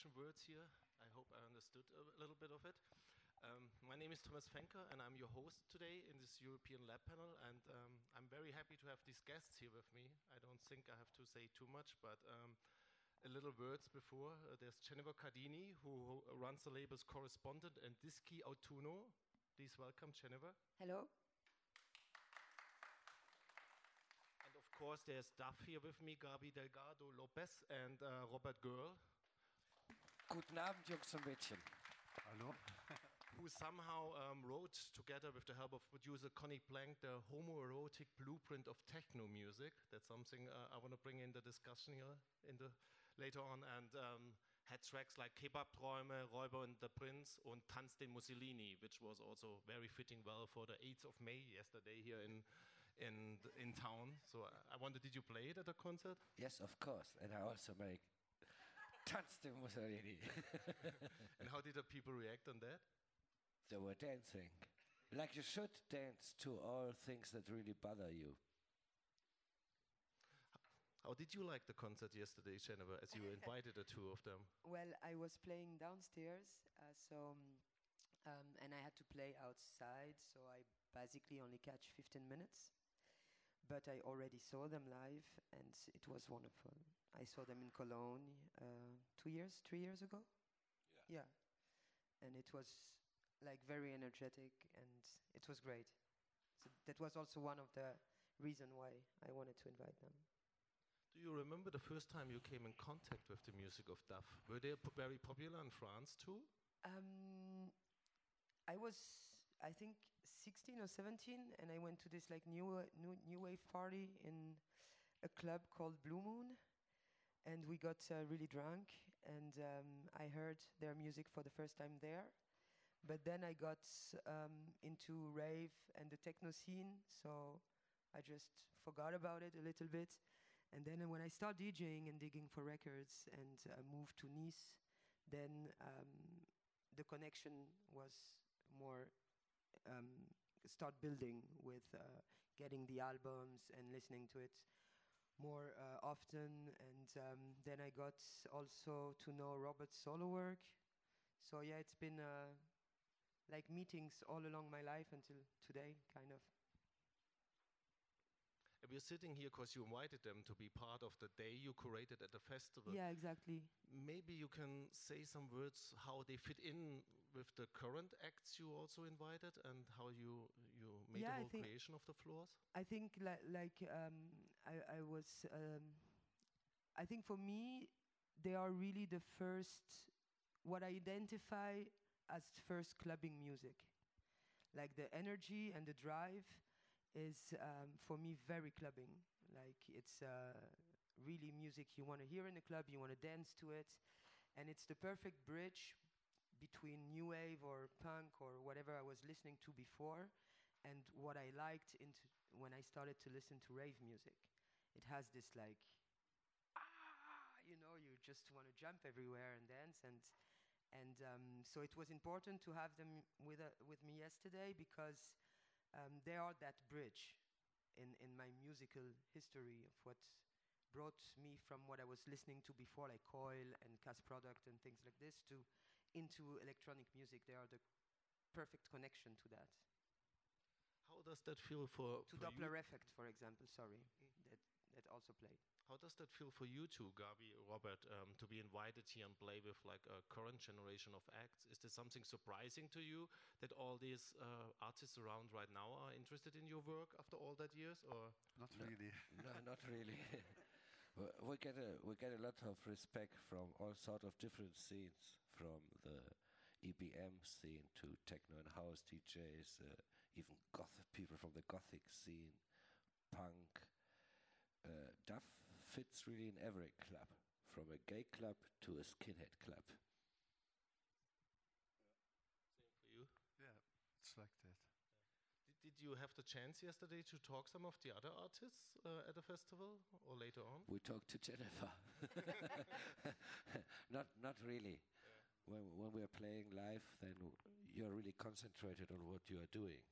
Russian words here. I hope I understood a little bit of it. Um, my name is Thomas Fenker, and I'm your host today in this European Lab panel. And um, I'm very happy to have these guests here with me. I don't think I have to say too much, but um, a little words before. Uh, there's Jennifer Cardini, who, who runs the label's Correspondant, and Dischi Autunno. Please welcome Jennifer. Hello. And of course, there's DAF here with me, Gabi Delgado Lopez, and uh, Robert Görl. Guten Abend, Jungs und Mädchen. Hallo. who somehow um, wrote together with the help of producer Conny Plank the homoerotic blueprint of techno music. That's something uh, I want to bring in the discussion here in the later on, and um, had tracks like Kebab-Träume, Räuber und der Prinz, und Tanz den Mussolini, which was also very fitting well for the 8th of May yesterday here in in in town. So I wonder, did you play it at a concert? Yes, of course, and I also make Tanz den Mussolini. and how did the people react on that? They were dancing. Like you should dance to all things that really bother you. How did you like the concert yesterday, Jennifer, as you invited the two of them? Well, I was playing downstairs, uh, so um, um, and I had to play outside, so I basically only catch 15 minutes. But I already saw them live, and it was wonderful. I saw them in Cologne uh, two years, three years ago. Yeah. Yeah, and it was like very energetic, and it was great. So that was also one of the reason why I wanted to invite them. Do you remember the first time you came in contact with the music of DAF? Were they very popular in France too? Um, I was, I think, 16 or 17, and I went to this like new new, new wave party in a club called Blue Moon, and we got uh, really drunk, and um, I heard their music for the first time there. But then I got um, into rave and the techno scene, so I just forgot about it a little bit. And then when I started DJing and digging for records and uh, moved to Nice, then um, the connection was more um, start building with uh, getting the albums and listening to it more uh, often. And um, then I got also to know Robert's solo work. So yeah, it's been uh, like meetings all along my life until today, kind of. And we're sitting here because you invited them to be part of the day you curated at the festival. Yeah, exactly. Maybe you can say some words how they fit in with the current acts you also invited and how you you made Yeah, the whole creation of the floors. I think li- like um, I, I was. Um, I think for me, they are really the first. What I identify as first clubbing music, like the energy and the drive, is um, for me very clubbing. Like it's uh, really music you want to hear in the club, you want to dance to it, and it's the perfect bridge between new wave or punk or whatever I was listening to before, and what I liked into when I started to listen to rave music. It has this like, ah, you know, you just want to jump everywhere and dance, and and um, so it was important to have them with uh, with me yesterday because um, they are that bridge in in my musical history of what brought me from what I was listening to before, like Coil and Cass Product and things like this, to into electronic music. They are the perfect connection to that. How does that feel for, To for you? Dopplereffekt, for example. Sorry, that that also played. How does that feel for you two, Gabi, Robert, um, to be invited here and play with like a current generation of acts? Is there something surprising to you that all these uh, artists around right now are interested in your work after all that years, or Not really. no, not really. We- we get a we get a lot of respect from all sort of different scenes, from the EBM scene to techno and house DJs, uh, even goth people from the gothic scene, punk. Uh, DAF fits really in every club, from a gay club to a skinhead club. same for you? Yeah, it's like that. Did, did you have the chance yesterday to talk some of the other artists uh, at the festival or later on? We talked to Jennifer. not not really. When when we are playing live, then you're really concentrated on what you are doing.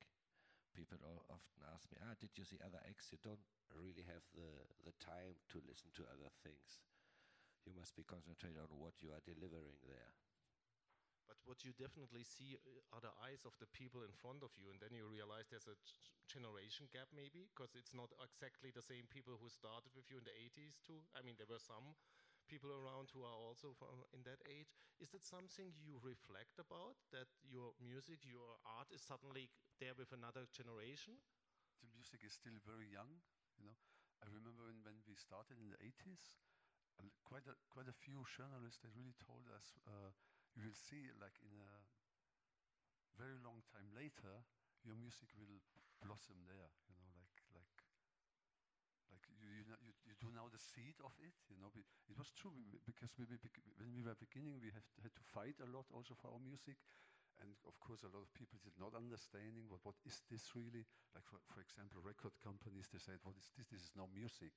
People often ask me, "Ah, did you see other acts? You don't really have the the time to listen to other things. you must be concentrated on what you are delivering there. But what you definitely see uh, are the eyes of the people in front of you, and then you realize there's a generation gap, maybe, because it's not exactly the same people who started with you in the 80s, too. I mean, there were some people around who are also from in that age. Is that something you reflect about? That your music, your art is suddenly there with another generation? The music is still very young, you know. I remember when, when we started in the 80s, a l- quite a, quite a few journalists they really told us, uh, you will see like in a very long time later, your music will blossom there, you know, you you, you, do now the seed of it, you know. It was true because we when we were beginning, we have had to fight a lot also for our music, and of course a lot of people did not understanding what what is this really. Like for for example, record companies they said, what is this? This is no music.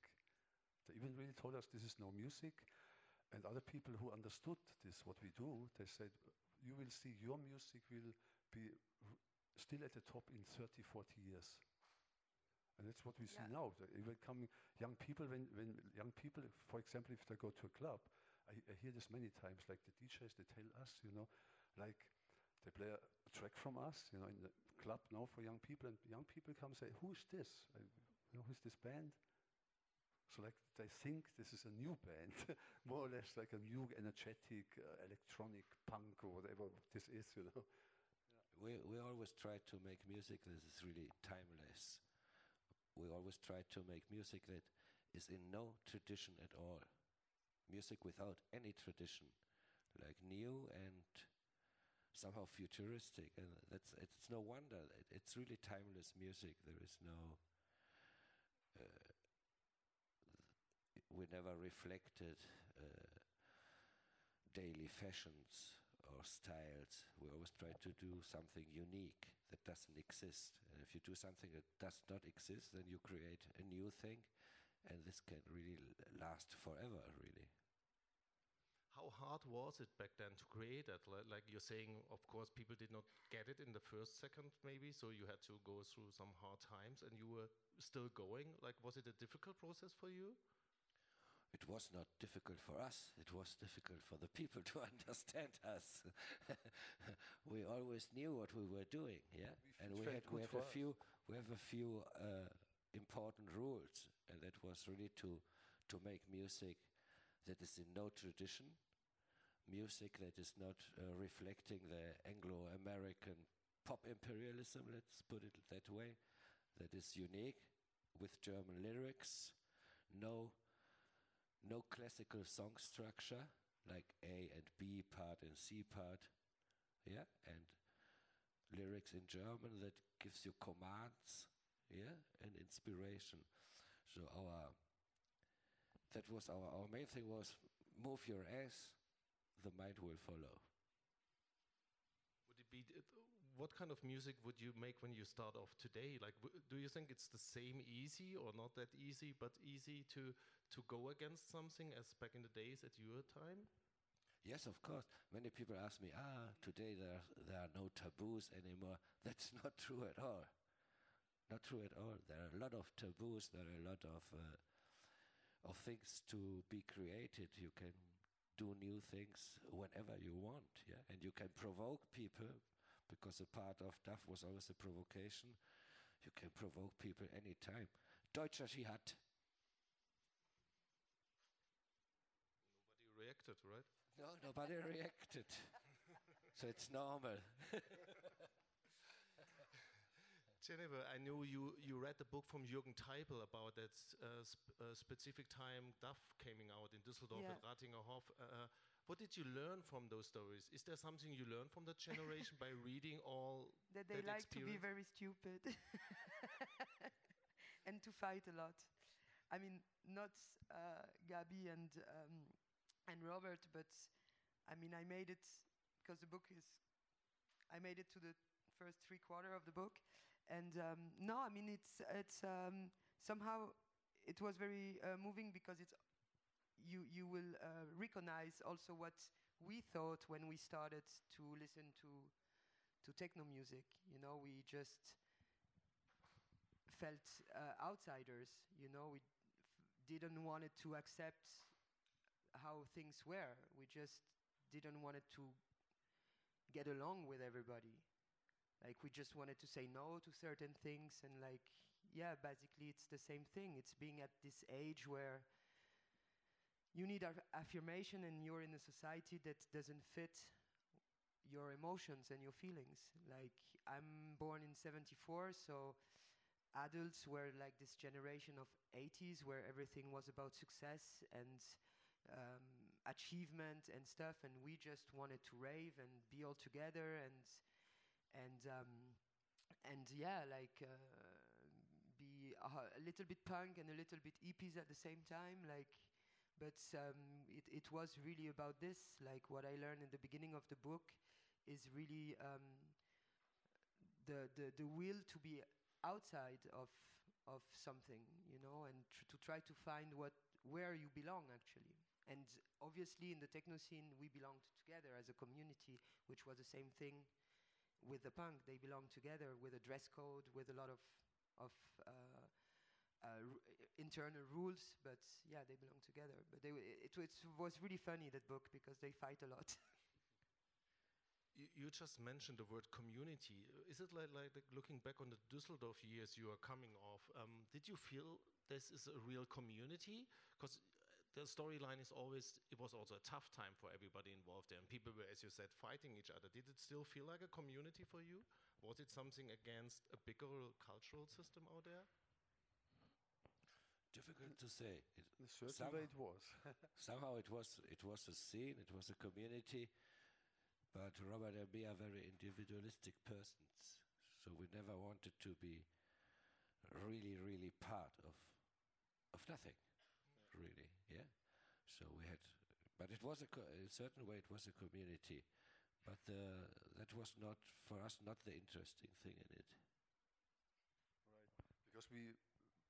They even really told us this is no music. And other people who understood this, what we do, they said, you will see your music will be still at the top in 30, 40 years. And that's what we see Yeah. now. Even coming young people, when, when young people, for example, if they go to a club, I, I hear this many times, like the DJs, they tell us, you know, like they play a, a track from us, you know, in the club now for young people, and young people come and say, who is this? I, you know, who's this band? So like they think this is a new band, more or less like a new energetic uh, electronic punk or whatever this is, you know. We, we always try to make music that is really timeless. We always try to make music that is in no tradition at all. Music without any tradition, like new and somehow futuristic, and that's it's no wonder. It, it's really timeless music. There is no. Uh, we never reflected uh, daily fashions or styles. We always try to do something unique that doesn't exist. And if you do something that does not exist, then you create a new thing, and this can really last forever, really. How hard was it back then to create that? Like you're saying, of course, people did not get it in the first second, maybe, so you had to go through some hard times and you were still going. Like, was it a difficult process for you? It was not difficult for us. It was difficult for the people to understand us. we always knew what we were doing, yeah. We and we had we have a us. few we have a few uh, important rules, and that was really to to make music that is in no tradition, music that is not uh, reflecting the Anglo-American pop imperialism. Let's put it that way. That is unique with German lyrics. No no classical song structure like A and B part and C part, yeah, and lyrics in German that gives you commands, yeah, and inspiration. So our that was our our main thing was move your ass, the mind will follow. Would it be, what kind of music would you make when you start off today? Like, do you think it's the same easy or not that easy, but easy to, to go against something as back in the days at your time? Yes, of course. Many people ask me, ah, today there are, there are no taboos anymore. That's not true at all. Not true at all. There are a lot of taboos. There are a lot of uh, of things to be created. You can do new things whenever you want, yeah, and you can provoke people because a part of DAF was always a provocation. You can provoke people anytime. Deutscher Jihad. Nobody reacted, right? No, nobody reacted. so it's normal. Jennifer, I know you, you read the book from Jürgen Teipel about that uh, sp- uh, specific time DAF coming out in Düsseldorf Yeah. at Ratinger Hof. Uh, what did you learn from those stories? Is there something you learned from that generation by reading all that they that like to be very stupid and to fight a lot. I mean, not uh, Gabi and um, and Robert, but I mean, I made it because the book is. I made it to the first three quarter of the book, and um, no, I mean it's it's um, somehow it was very uh, moving because it's you you will uh, recognize also what we thought when we started to listen to to techno music. You know, we just felt uh, outsiders. You know, we didn't want to accept how things were. We just didn't want to get along with everybody. Like we just wanted to say no to certain things and like yeah, basically it's the same thing. It's being at this age where you need aff- affirmation and you're in a society that doesn't fit your emotions and your feelings. Like I'm born in 74, so adults were like this generation of 80s where everything was about success and um, achievement and stuff, and we just wanted to rave and be all together and and um, and yeah, like uh, be a, little bit punk and a little bit hippies at the same time, like. But um, it, it was really about this. Like what I learned in the beginning of the book is really um, the, the the will to be outside of of something, you know, and tr- to try to find what where you belong actually. And obviously, in the techno scene, we belonged together as a community, which was the same thing with the punk. They belonged together with a dress code, with a lot of of uh, uh, internal rules. But yeah, they belong together. But it, it was really funny that book because they fight a lot. You, just mentioned the word community. Is it like, like the- looking back on the Düsseldorf years you are coming off? Um, did you feel this is a real community? Because the storyline is always it was also a tough time for everybody involved there, and people were, as you said, fighting each other. Did it still feel like a community for you? Was it something against a bigger cultural system out there? Difficult to say. It, In a certain Some- way it was. somehow it was it was a scene, it was a community, but Robert and me are very individualistic persons, so we never wanted to be really, really part of of nothing, really. Yeah. So we had, but it was a in a certain way it was a community, but uh, that was not for us not the interesting thing in it. Right, because we,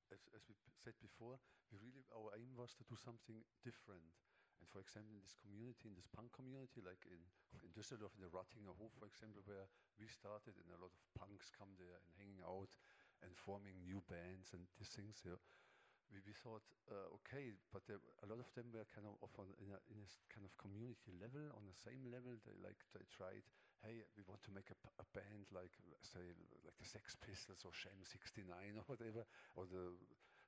as, as we said before, we really our aim was to do something different. And for example, in this community, in this punk community, like in, in Düsseldorf, in the Ratinger Hof, for example, where we started, and a lot of punks come there and hanging out and forming new bands and these things. Yeah. We, we thought, uh, okay, but there, a lot of them were kind of, of on, in, a, in a kind of community level, on the same level. They like they tried, hey, we want to make a band like say like the Sex Pistols or Sham 69 or whatever, or the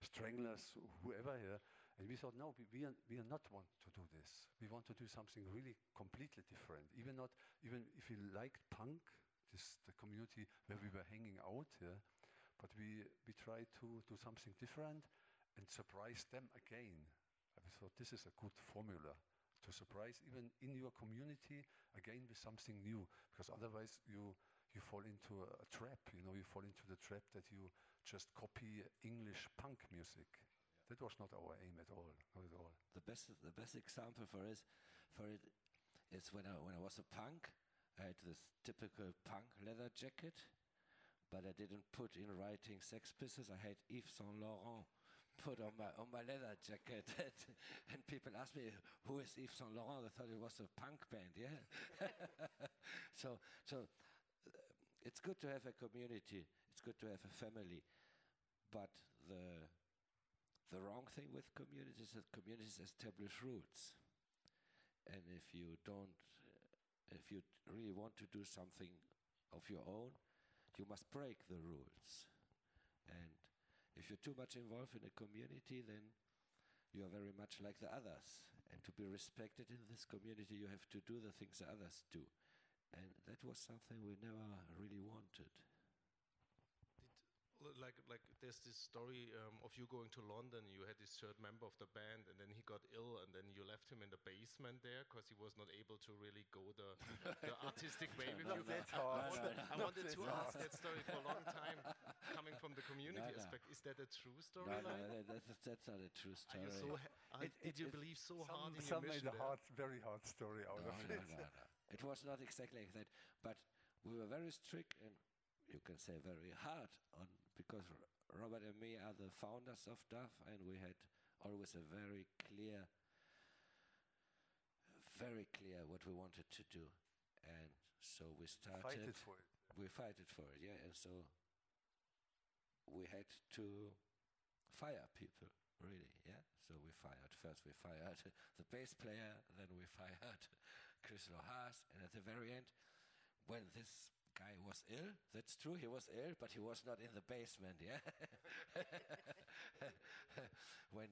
Stranglers, whoever here. And we thought, no, we, we, are, we are not want to do this. We want to do something really completely different. Even not, even if we liked punk, this the community where we were hanging out, yeah. But we we tried to do something different and surprise them again. I thought this is a good formula to surprise even in your community again with something new, because otherwise you you fall into a, a trap. You know, you fall into the trap that you just copy English punk music. That was not our aim at all, not at all. the best the best example for is for it is when I when I was a punk, I had this typical punk leather jacket, but I didn't put in writing Sex Pistols. I had Yves Saint Laurent put on my on my leather jacket, and people asked me who is Yves Saint Laurent. They thought it was a punk band, yeah. so so uh, it's good to have a community. It's good to have a family, but the the wrong thing with communities is that communities establish rules. And if you don't, uh, if you really want to do something of your own, you must break the rules. And if you're too much involved in a community, then you are very much like the others. And to be respected in this community, you have to do the things the others do. And that was something we never really wanted. L- like like there's this story um, of you going to London. You had this third member of the band, and then he got ill, and then you left him in the basement there because he was not able to really go the, the artistic way with you. that I hard. wanted, I wanted to ask that story for a long time, coming from the community No, no. aspect. Is that a true story? No, no, storyline? that's, that's not a true Are story. you so ha- are- It- did it- you it- believe so some hard in some your made mission a there? hard, very hard story out no, of no, it. no, no. It was not exactly like that, but we were very strict and you can say very hard on because Robert and me are the founders of DAF, and we had always a very clear, very clear what we wanted to do, and so we started. Fighted for it. we fighted for it, yeah, and so we had to fire people really. Yeah. So we fired first. We fired the bass player, then we fired Chrislo Haas, and at the very end, when this guy was ill, that's true, he was ill, but he was not in the basement. Yeah. when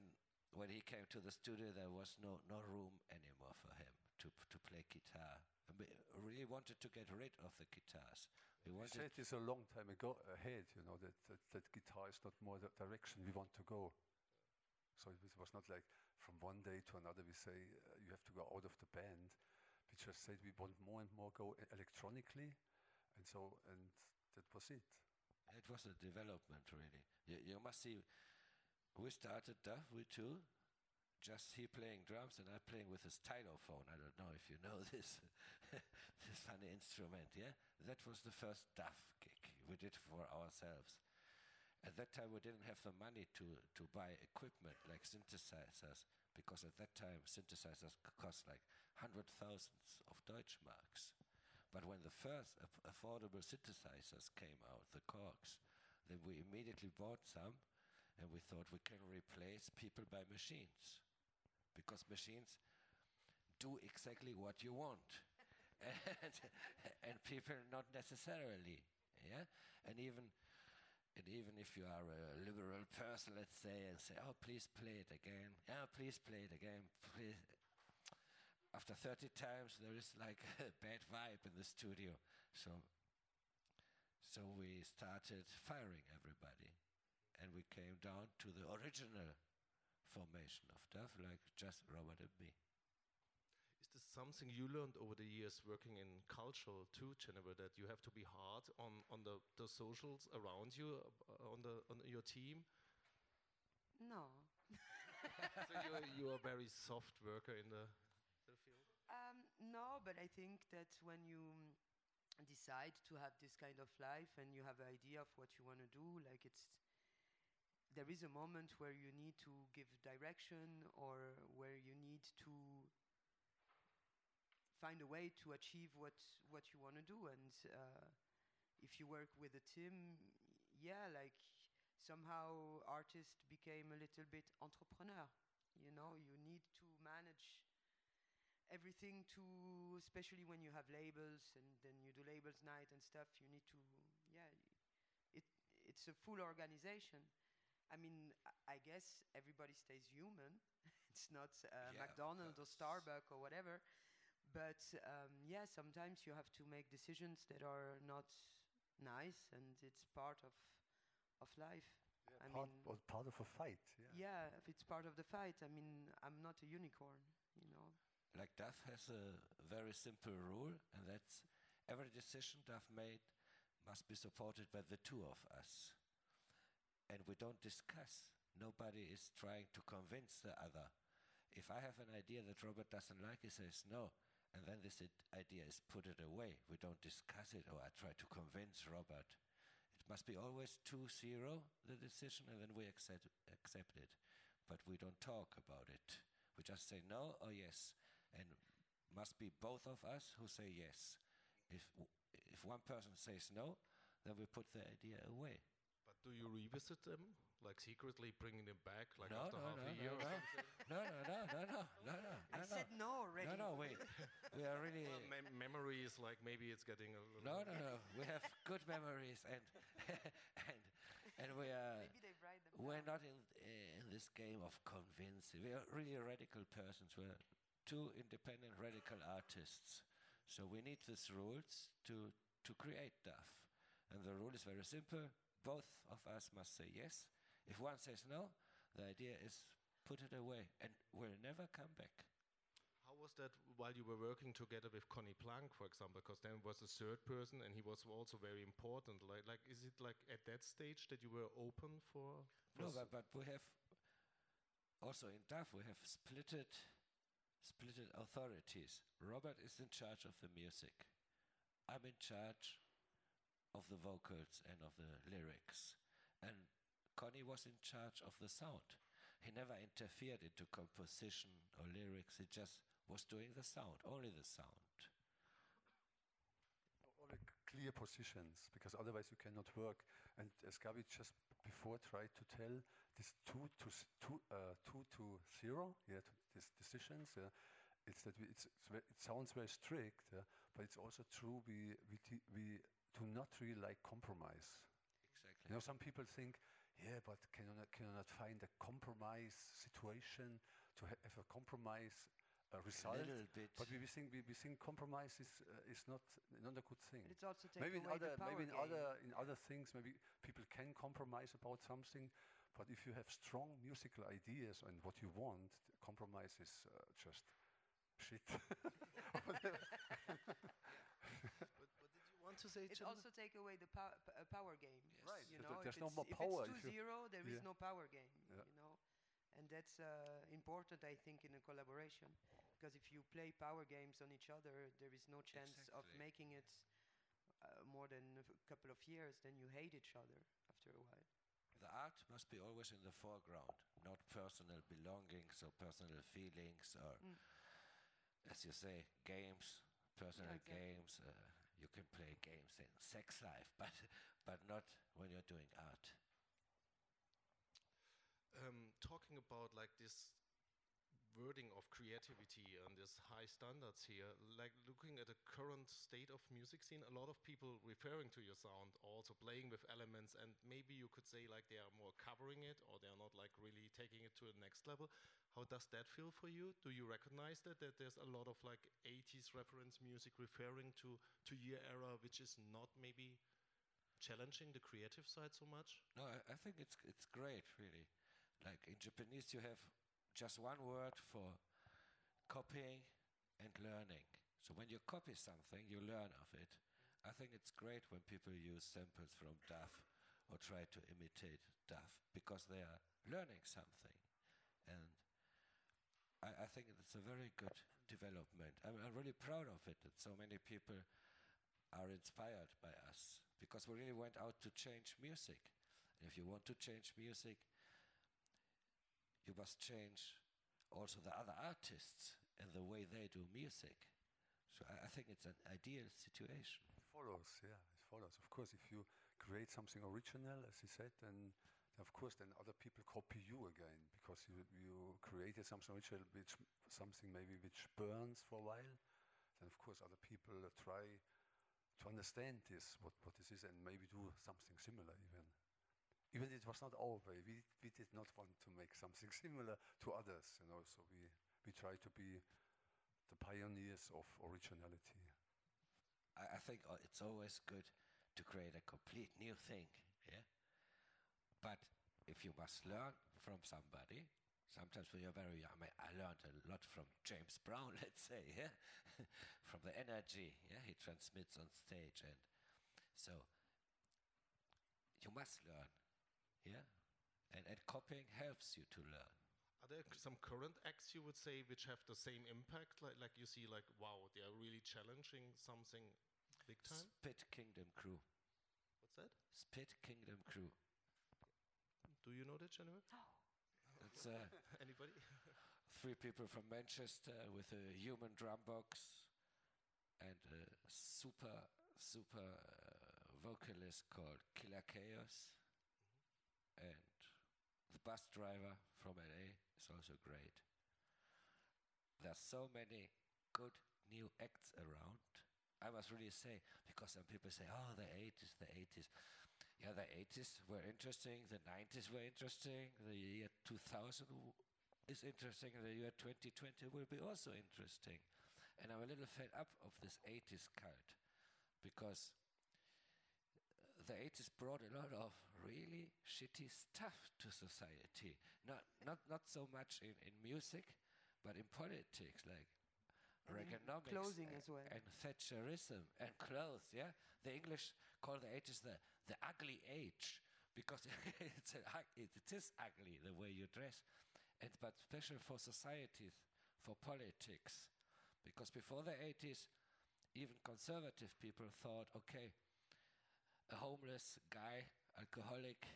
when he came to the studio, there was no no room anymore for him to to play guitar. Really wanted to get rid of the guitars. We wanted said this a long time ago ahead, you know, that, that, that guitar is not more the direction we want to go. So it was, not like from one day to another we say uh, you have to go out of the band. We just said we want more and more go electronically, and so and that was it. It was a development, really. You, you must see, we started DAF, we two, just he playing drums and I playing with a stylophone. I don't know if you know this funny instrument, yeah? That was the first DAF gig we did for ourselves. At that time, we didn't have the money to, to buy equipment like synthesizers, because at that time, synthesizers cost like hundred thousands of Deutschmarks. But when the first affordable synthesizers came out, the Korgs, then we immediately bought some and we thought we can replace people by machines. Because machines do exactly what you want. And, and people not necessarily. Yeah? And even and even if you are a liberal person, let's say, and say, "Oh, please play it again," yeah, please play it again, please. After 30 times, there is like a bad vibe in the studio. So, so we started firing everybody, and we came down to the original formation of DAF, like just Robert and me. Is this something you learned over the years working in cultural too, Jennifer, that you have to be hard on, on the, the socials around you, uh, on, the, on your team? No. so you're, you're a very soft worker in the, the field? Um, no, but I think that when you mm, decide to have this kind of life and you have an idea of what you want to do, like it's there is a moment where you need to give direction or where you need to find a way to achieve what what you want to do. And uh, if you work with a team yeah like somehow artist became a little bit entrepreneur you know? You need to manage everything to especially when you have labels and then you do labels night and stuff you need to yeah it it's a full organization. I mean i, guess everybody stays human. It's not uh, Yeah, mcdonald's or starbucks or whatever but um, yeah sometimes you have to make decisions that are not nice and it's part of of life I part, mean- part of a fight. Yeah. yeah if it's part of the fight i mean i'm not a unicorn you know Like DAF has a very simple rule, and that's every decision DAF made must be supported by the two of us. And we don't discuss. Nobody is trying to convince the other. If I have an idea that Robert doesn't like, he says no. And then this idea is put it away. We don't discuss it, or I try to convince Robert. It must be always 2 0, the decision, and then we accept, accept it. But we don't talk about it. We just say no or yes and must be both of us who say yes. If if one person says no, then we put the idea away. But do you revisit them? Like secretly bringing them back, like No, after no, half no, a no, year no. No, no, no, no, no, no, no, i no, said no already no, no. We we are really Well, mem- memory is like maybe it's getting a little. no, no, no. We have good memories and and and we are. maybe they write them We're down. not in uh, in this game of convincing. We are really radical persons. We're two independent radical artists. So we need these rules to to create DAF. And the rule is very simple. Both of us must say yes. If one says no, the idea is put it away and will never come back. How was that while you were working together with Conny Plank, for example? Because then was a third person, and he was also very important. Like, like, is it like at that stage that you were open for? for No, but, but we have also in DAF we have splitted splitted authorities. Robert is in charge of the music. I'm in charge of the vocals and of the lyrics. And Conny was in charge of the sound. He never interfered into composition or lyrics. He just was doing the sound, only the sound. Only clear positions, because otherwise you cannot work. And as Gabi just before tried to tell, this two to two, uh, two to zero, yeah, to these decisions. Yeah, it's that we, it's, it's it sounds very strict, yeah, but it's also true. We we we do not really like compromise. Exactly. You know, some people think, yeah, but can you not, can you not find a compromise situation to ha- have a compromise uh, result? little bit. But we, we think we, we think compromise is uh, is not not a good thing. But it's also take maybe in away other the power maybe in game. other in other things maybe people can compromise about something, but if you have strong musical ideas and what you want, compromise is uh, just shit. But, but did you want to say, It also take away the pow- p- uh, power game. Yes. Right, You know, there's if no it's, more power if you- 2-0, there is Yeah. no power game. Yeah. You know, and that's uh, important, I think, in a collaboration. Because if you play power games on each other, there is no chance of making it uh, more than a f- couple of years. Then you hate each other after a while. The art must be always in the foreground, not personal belongings or personal feelings or, Mm. as you say, games, personal exactly. games. Uh, you can play games in sex life, but but not when you're doing art. um, talking about like this wording of creativity and this high standards here, like looking at the current state of music scene, a lot of people referring to your sound, also playing with elements, and maybe you could say like they are more covering it or they are not like really taking it to the next level. How does that feel for you? Do you recognize that that there's a lot of like 80s reference music referring to to your era, which is not maybe challenging the creative side so much? No, I, I think it's it's great, really. Like in Japanese, you have just one word for copying and learning. So when you copy something, you learn of it. I think it's great when people use samples from DAF or try to imitate DAF because they are learning something. And I, I think it's a very good development. I'm, I'm really proud of it that so many people are inspired by us because we really went out to change music. And if you want to change music, you must change also the other artists and the way they do music. So I, I think it's an ideal situation. follows, yeah, it follows. Of course, if you create something original, as you said, then of course then other people copy you again because you you created something original, which something maybe which burns for a while. Then of course other people try to understand this, what what this is, and maybe do something similar even. Even it was not our way. We we did not want to make something similar to others, you know. So we we try to be the pioneers of originality. I, I think uh, it's always good to create a complete new thing, yeah. But if you must learn from somebody, sometimes when you're very young, I, mean, I learned a lot from James Brown, let's say, yeah, from the energy, yeah, he transmits on stage, and so you must learn, yeah, and and copying helps you to learn. Are there some current acts you would say which have the same impact? Like, like you see, like wow, they are really challenging something big time. Spit Kingdom Crew, What's that? Spit Kingdom Crew. Do you know that, Jennifer? It's uh, Anybody? three people from Manchester with a human drum box and a super super uh, vocalist called Killer Chaos and the bus driver from LA is also great. There's so many good new acts around. I must really say because some people say, "Oh, the 80s, the 80s." Yeah, the 80s were interesting. The 90s were interesting. The year 2000 is interesting. The year 2020 will be also interesting. And I'm a little fed up of this 80s cult because the 80s brought a lot of really shitty stuff to society. Not not not so much in, in music, but in politics, like And in Reaganomics clothing a- as well. and Thatcherism and clothes. Yeah, the English call the 80s the the ugly age because it's a, ug- it, it is ugly the way you dress, and but special for societies, for politics, because before the 80s, even conservative people thought, okay, a homeless guy, alcoholic,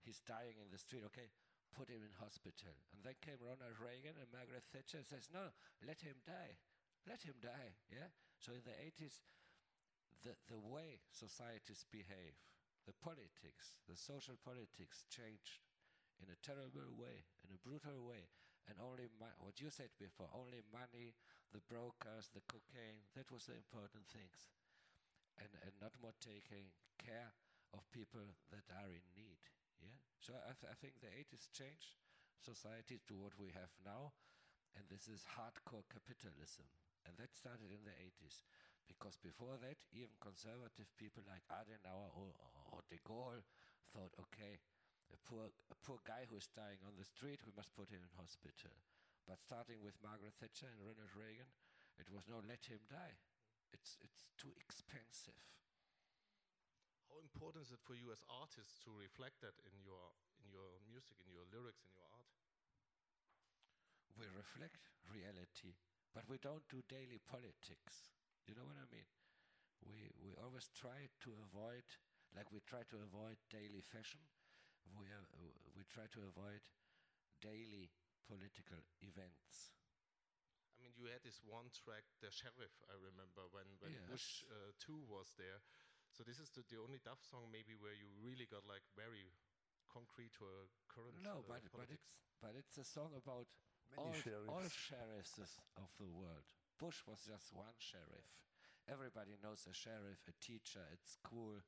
he's dying in the street. Okay, put him in hospital. And then came Ronald Reagan and Margaret Thatcher says, no, let him die, let him die. Yeah. So in the 80s, the the way societies behave, the politics, the social politics changed in a terrible way, in a brutal way. And only what you said before, only money, the brokers, the cocaine, that was the important things. And, and not more taking care of people that are in need. Yeah. So I, th- I think the 80s changed society to what we have now, and this is hardcore capitalism. And that started in the 80s. Because before that, even conservative people like Adenauer or, or de Gaulle thought, okay, a poor, a poor guy who is dying on the street, we must put him in hospital. But starting with Margaret Thatcher and Ronald Reagan, it was no, let him die. It's, it's too expensive. How important is it for you as artists to reflect that in your in your music, in your lyrics, in your art? We reflect reality, but we don't do daily politics. You know what I mean? We, we always try to avoid, like we try to avoid daily fashion, we, uh, we try to avoid daily political events. I mean, you had this one track, The Sheriff, I remember, when, when Bush uh, 2 was there. So this is the, the only DAF song maybe where you really got like very concrete to a current No, uh, but, but, it's, but it's a song about all, Many all sheriffs. sheriffs of the world. Bush was just one sheriff. Everybody knows a sheriff, a teacher at school,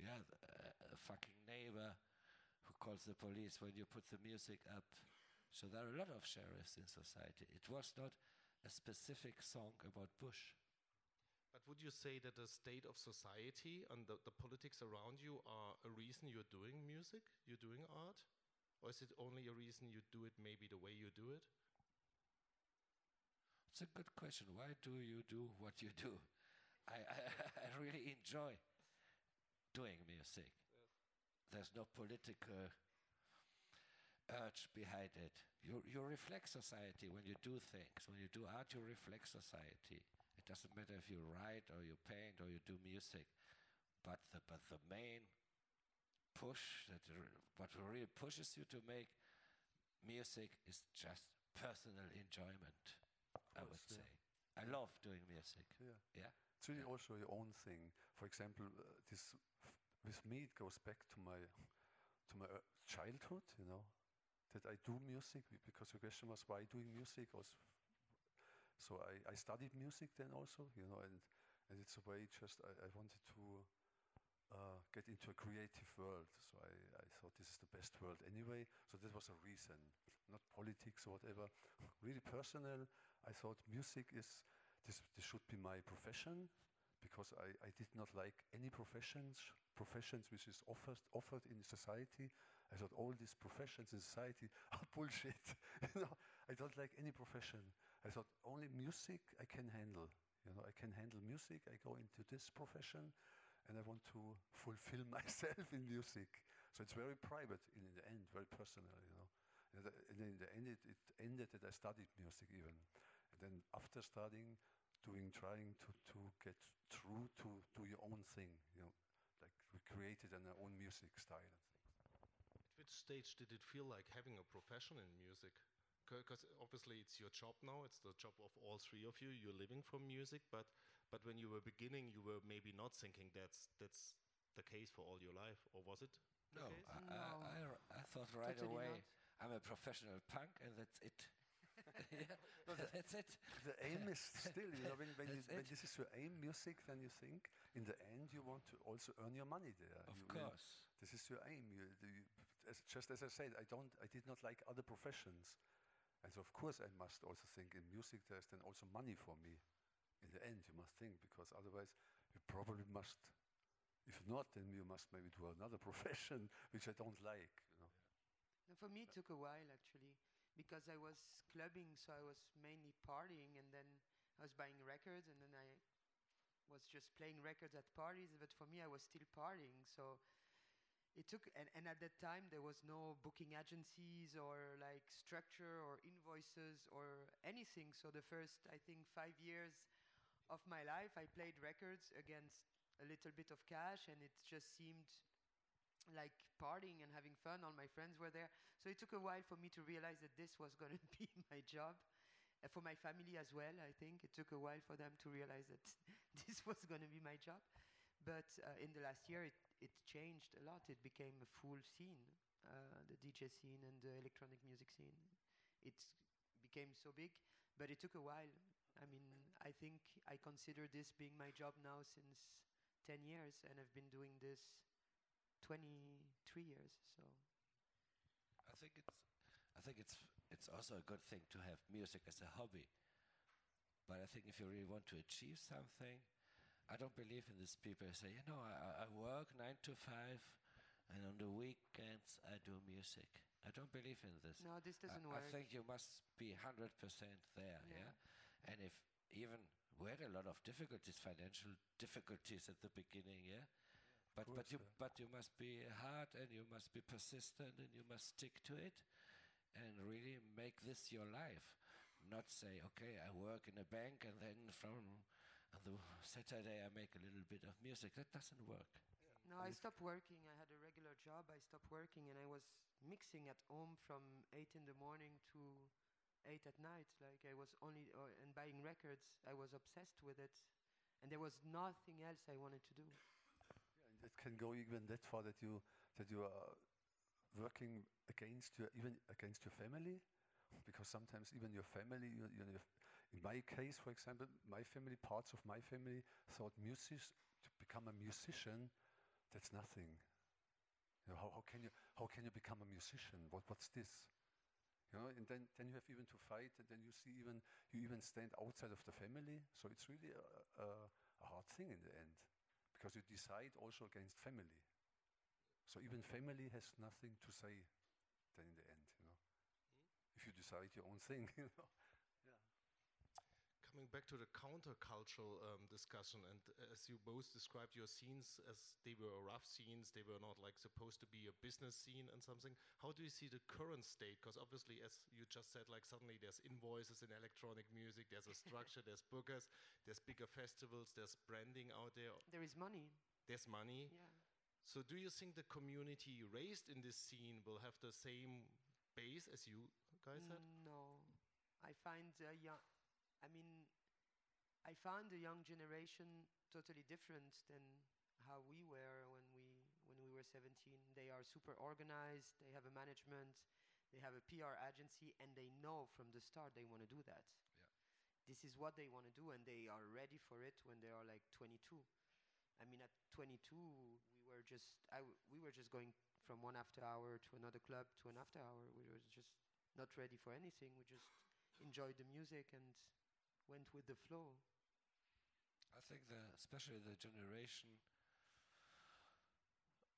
yeah, a, a fucking neighbor who calls the police when you put the music up. So there are a lot of sheriffs in society. It was not a specific song about Bush. But would you say that the state of society and the, the politics around you are a reason you're doing music, you're doing art? Or is it only a reason you do it maybe the way you do it? It's a good question. Why do you do what you do? I, I, I really enjoy doing music. There's no political urge behind it. You, you reflect society when you do things. When you do art, you reflect society. It doesn't matter if you write or you paint or you do music. But the, but the main push, that what really pushes you to make music is just personal enjoyment, I would course, say. I love doing music. Yeah. Yeah. It's really also your own thing. For example, uh, this with me it goes back to my to my uh, childhood. You know, that I do music because the question was why doing music was. So I, I studied music then also, you know, and and it's a way just I, I wanted to uh, get into a creative world. So I, I thought this is the best world anyway. So that was a reason, not politics or whatever. Really personal. I thought music is this, this should be my profession because I, I did not like any professions professions which is offered offered in society. I thought all these professions in society are bullshit. you know, I don't like any profession. I thought only music I can handle. You know, I can handle music. I go into this profession, and I want to fulfill myself in music. So it's very private in the end, very personal. You know, and, and in the end, it, it ended that I studied music even, and then after studying, doing trying to to get through to do your own thing. You know, like we created an own music style which stage did it feel like having a profession in music? Because obviously it's your job now. It's the job of all three of you. You're living from music, but but when you were beginning, you were maybe not thinking that's that's the case for all your life, or was it? the No, case? I, I, No. I r- I thought right Totally away not. I'm a professional punk and that's it. yeah, that's it. The aim is still, you know, when, when, you, when this is your aim, music, then you think in the end you want to also earn your money there. Of You will- course. this is your aim. You, you, as, just as I said, I don't, I did not like other professions, and so of course I must also think in music. There's then also money for me. In the end, you must think because otherwise you probably must. If not, then you must maybe do another profession which I don't like. You know. For me, it took a while actually, because I was clubbing, so I was mainly partying, and then I was buying records, and then I was just playing records at parties. But for me, I was still partying, so it took. And, and at that time, there was no booking agencies or like structure or invoices or anything. So the first, I think, five years of my life, I played records against a little bit of cash, and it just seemed like partying and having fun. All my friends were there. So it took a while for me to realize that this was going to be my job. Uh, for my family as well, I think. It took a while for them to realize that this was going to be my job. But uh, in the last year, it, it changed a lot. It became a full scene. uh, the DJ scene and the electronic music scene. It became so big, but it took a while. I mean, I think I consider this being my job now since 10 years, and I've been doing this 23 years. So I think it's I think it's it's also a good thing to have music as a hobby. But I think if you really want to achieve something, I don't believe in these people who say, you know, I, I work nine to five, and on the weekends I do music. I don't believe in this. no, this I- doesn't I, work. I think you must be hundred percent there, Yeah. yeah. And if even we had a lot of difficulties, financial difficulties at the beginning, yeah. But but you yeah. but you must be hard and you must be persistent and you must stick to it, and really make this your life. Not say, okay, I work in a bank and then from on the Saturday I make a little bit of music. That doesn't work. No, I stopped working. I had a regular job. I stopped working, and I was mixing at home from eight in the morning to eight at night. Like I was only uh, and buying records. I was obsessed with it, and there was nothing else I wanted to do. Yeah, it can go even that far that you that you are working against your even against your family, because sometimes even your family, you, you know, in my case, for example, my family, parts of my family thought music to become a musician, that's nothing. You know, how, how can you how can you become a musician? What what's this? You know, and then, then you have even to fight, and then you see even you even stand outside of the family. So it's really a, a, a hard thing in the end because you decide also against family. So even family has nothing to say then in the end, you know. Hmm? If you decide your own thing, you know. Coming back to the countercultural um, discussion, and as you both described your scenes as they were rough scenes, they were not like supposed to be a business scene and something. How do you see the current state? Because obviously, as you just said, like suddenly there's invoices in electronic music, there's a structure, there's bookers, there's bigger festivals, there's branding out there, There is money. there's money. Yeah. So, do you think the community raised in this scene will have the same base as you guys had? No, I find uh, young. I mean, I found the young generation totally different than how we were when we when we were 17. They are super organized. They have a management. They have a PR agency, and they know from the start they want to do that. This is what they want to do, and they are ready for it when they are like 22. I mean, at 22, we were just I w- we were just going from one after hour to another club to an after hour. We were just not ready for anything. We just enjoyed the music and went with the flow. I think the especially the generation,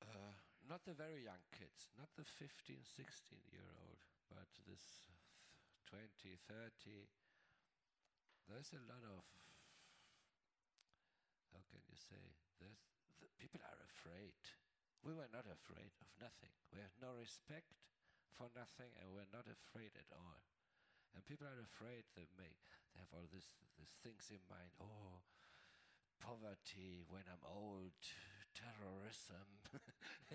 uh, not the very young kids, not the 15, 16 year old, but this 20, 30. There's a lot of, how can you say, there's, the people are afraid. We were not afraid of nothing. We had no respect for nothing, and we're not afraid at all. And people are afraid. They make have all this these things in mind. Oh, poverty when I'm old, terrorism,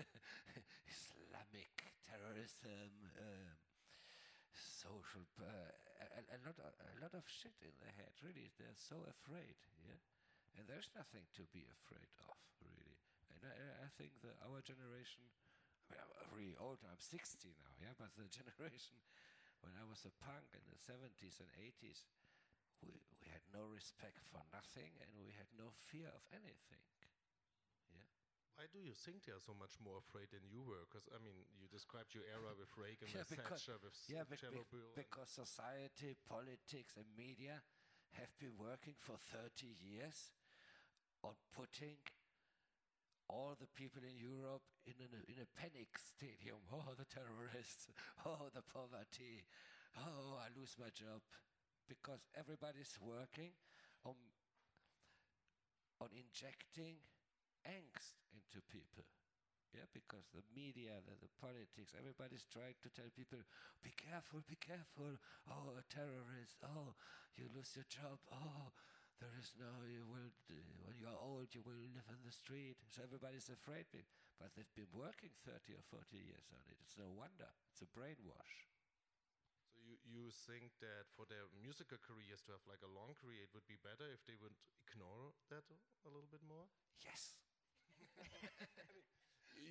Islamic terrorism, um, social, uh, a, a lot, of, a lot of shit in their head. Really, they're so afraid. Yeah, and there's nothing to be afraid of, really. And I, I- I think that our generation. I mean, I'm really old. I'm 60 now. Yeah, but the generation when I was a punk in the 70s and 80s, we, we had no respect for nothing and we had no fear of anything. Yeah. Why do you think they are so much more afraid than you were? Because I mean, you described your era with Reagan, Yeah, with because- Thatcher, with Yeah, Chernobyl. because society, politics, and media have been working for 30 years on putting all the people in Europe in a, in a panic stadium. Oh, the terrorists. Oh, the poverty. Oh, I lose my job. Because everybody's working on, on injecting angst into people. Yeah, because the media, the, the politics, everybody's trying to tell people, be careful, be careful. Oh, a terrorist. Oh, you lose your job. Oh, there is no, you will, when you are old, you will live in the street. So everybody's afraid. But they've been working 30 or 40 years on it. It's no wonder. It's a brainwash. You, think that for their musical careers to have like a long career, it would be better if they would ignore that a little bit more? Yes.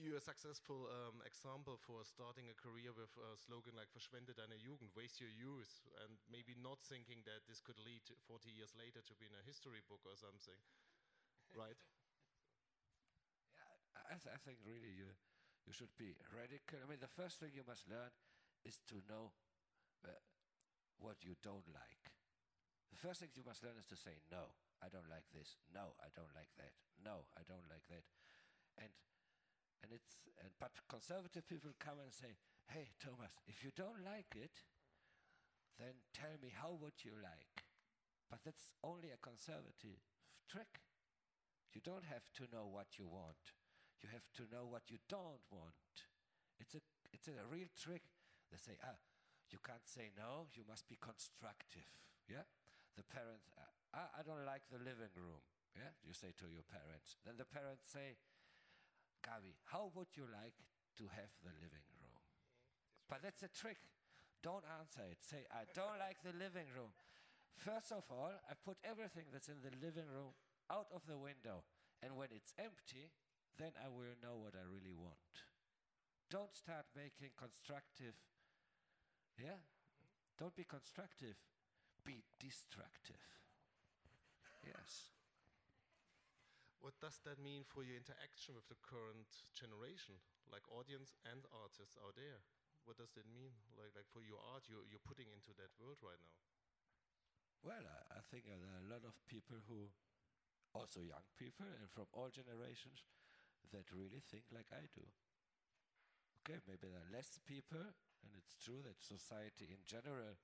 you're a successful um, example for starting a career with a slogan like "Verschwende deine Jugend," waste your youth, and maybe not thinking that this could lead 40 years later to be in a history book or something, right? Yeah, I, th I think really you you should be radical. I mean, the first thing you must learn is to know what you don't like. The first thing you must learn is to say no. I don't like this. No, I don't like that. No, I don't like that. And and it's and but conservative people come and say, "Hey, Thomas, if you don't like it, then tell me how would you like." But that's only a conservative trick. You don't have to know what you want. You have to know what you don't want. It's a it's a real trick. They say, "Ah, you can't say no. You must be constructive." Yeah, the parents. Ah, I don't like the living room. Yeah, you say to your parents. Then the parents say, Gabi, how would you like to have the living room? But that's a trick. Don't answer it. Say, I don't like the living room. First of all, I put everything that's in the living room out of the window. And when it's empty, then I will know what I really want. Don't start making constructive. Yeah? Don't be constructive. Be destructive. Yes. What does that mean for your interaction with the current generation, like audience and artists out there? What does that mean, like like for your art you're you're putting into that world right now? Well, I, I think uh, there are a lot of people who, also young people and from all generations, that really think like I do. Okay, maybe there are less people, and it's true that society in general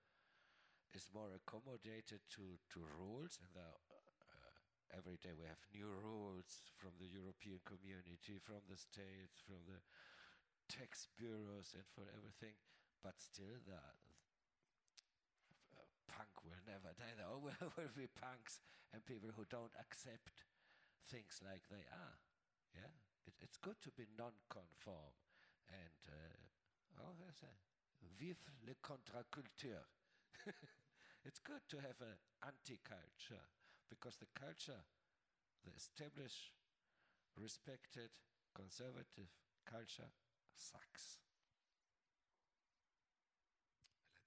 is more accommodated to, to rules, and there are every day we have new rules from the European community, from the states, from the tax bureaus, and for everything. But still, the uh, punk will never die. There always will be punks and people who don't accept things like they are. Yeah, it, it's good to be non-conform, and uh, oh, a vive le contre-culture. it's good to have an anti-culture because the culture, the established, respected, conservative culture sucks.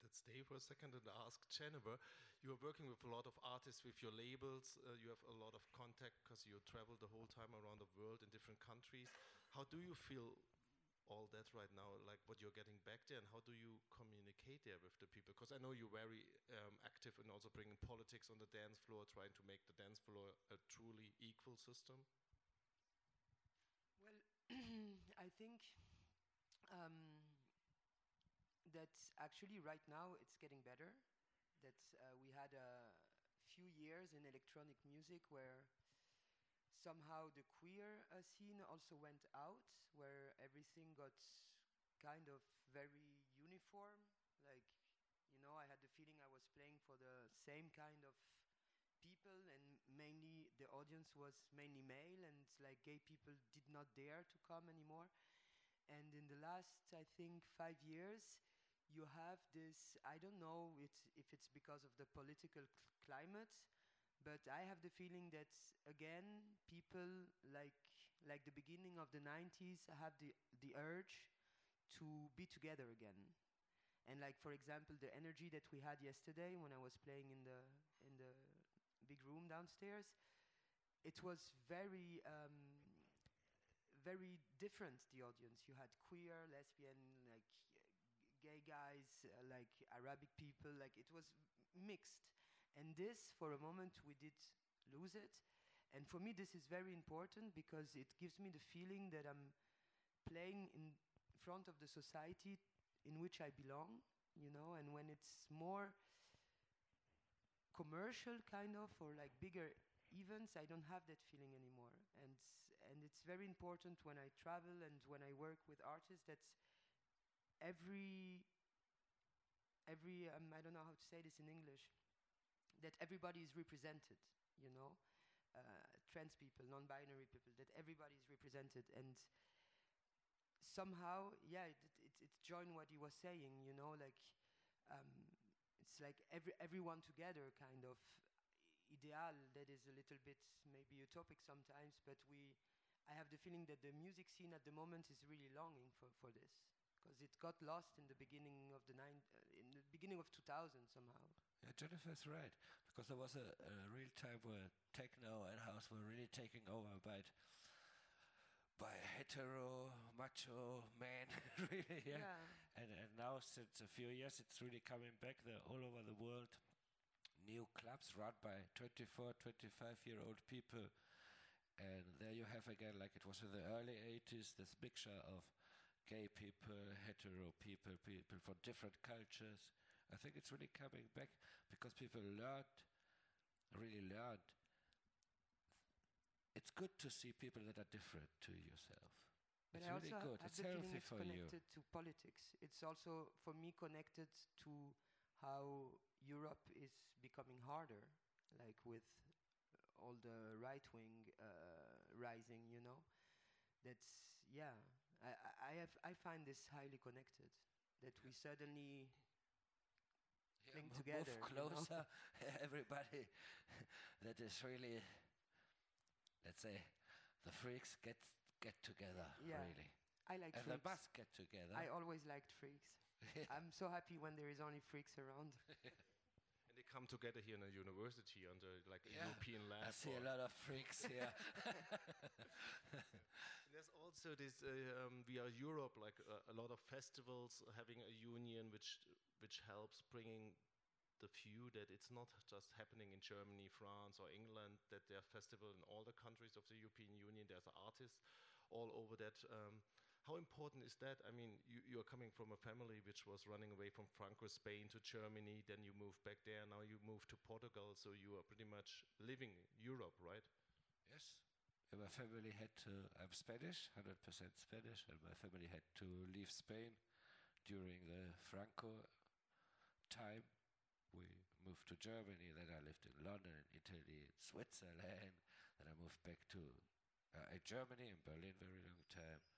Let it stay for a second and ask Jennifer. You are working with a lot of artists with your labels. Uh, you have a lot of contact because you travel the whole time around the world in different countries. How do you feel all that right now, like what you're getting back there, and how do you communicate there with the people? Because I know you're very um, active in also bringing politics on the dance floor, trying to make the dance floor a truly equal system. Well, I think um, that actually right now it's getting better. That uh, we had a few years in electronic music where somehow the queer uh, scene also went out, where everything got kind of very uniform. Like, you know, I had the feeling I was playing for the same kind of people, and mainly the audience was mainly male, and like gay people did not dare to come anymore. And in the last, I think, five years, you have this. I don't know it's, if it's because of the political climate but I have the feeling that again, people like like the beginning of the 90s have the the urge to be together again. And like for example, the energy that we had yesterday when I was playing in the in the big room downstairs, it was very um, very different. The audience you had queer, lesbian, like gay guys, uh, like Arabic people, like it was mixed and this, for a moment, we did lose it. And for me, this is very important because it gives me the feeling that I'm playing in front of the society in which I belong, you know, and when it's more commercial kind of or like bigger events, I don't have that feeling anymore. And and it's very important when I travel and when I work with artists that every every um, I don't know how to say this in English that everybody is represented, you know, uh, trans people, non-binary people, that everybody is represented, and somehow, yeah, it, it, it joined what he was saying, you know, like um, it's like every everyone together kind of ideal that is a little bit maybe utopic sometimes, but we I have the feeling that the music scene at the moment is really longing for, for this because it got lost in the beginning of the nine, uh, in the beginning of 2000 somehow. Yeah, Jennifer's right. Because there was a, a real time where techno and house were really taking over by by hetero macho men really yeah. Yeah. and and now since a few years it's really coming back. They're all over the world. New clubs run by 24 25 year old people. And there you have again like it was in the early 80s this mixture of gay people hetero people people from different cultures i think it's really coming back because people learned really learned it's good to see people that are different to yourself But it's I really good it's healthy it's for you connected to politics. It's also for me connected to how Europe is becoming harder, like with all the right wing uh, rising. You know, that's yeah. I I have I find this highly connected. That we suddenly Yeah, together, Move you know? closer, everybody. that is really, let's say, the freaks get get together. Yeah, Really, I like and freaks. must get together. I always liked freaks. I'm so happy when there is only freaks around. Come together here in a university under like a Yeah, European lab. I see a lot of freaks here. There's also this. Uh, um, we are Europe, like uh, a lot of festivals having a union, which which helps bringing the view that it's not just happening in Germany, France, or England. That there are festivals in all the countries of the European Union. There's artists all over that. Um, how important is that? I mean, you, you are coming from a family which was running away from Franco, Spain to Germany. Then you moved back there. Now you moved to Portugal. So you are pretty much living Europe, right? yes, and my family had to. I'm Spanish, hundred percent Spanish, and my family had to leave Spain during the Franco time. We moved to Germany. Then I lived in London, in Italy, in Switzerland. Then I moved back to uh, Germany in Berlin very long time.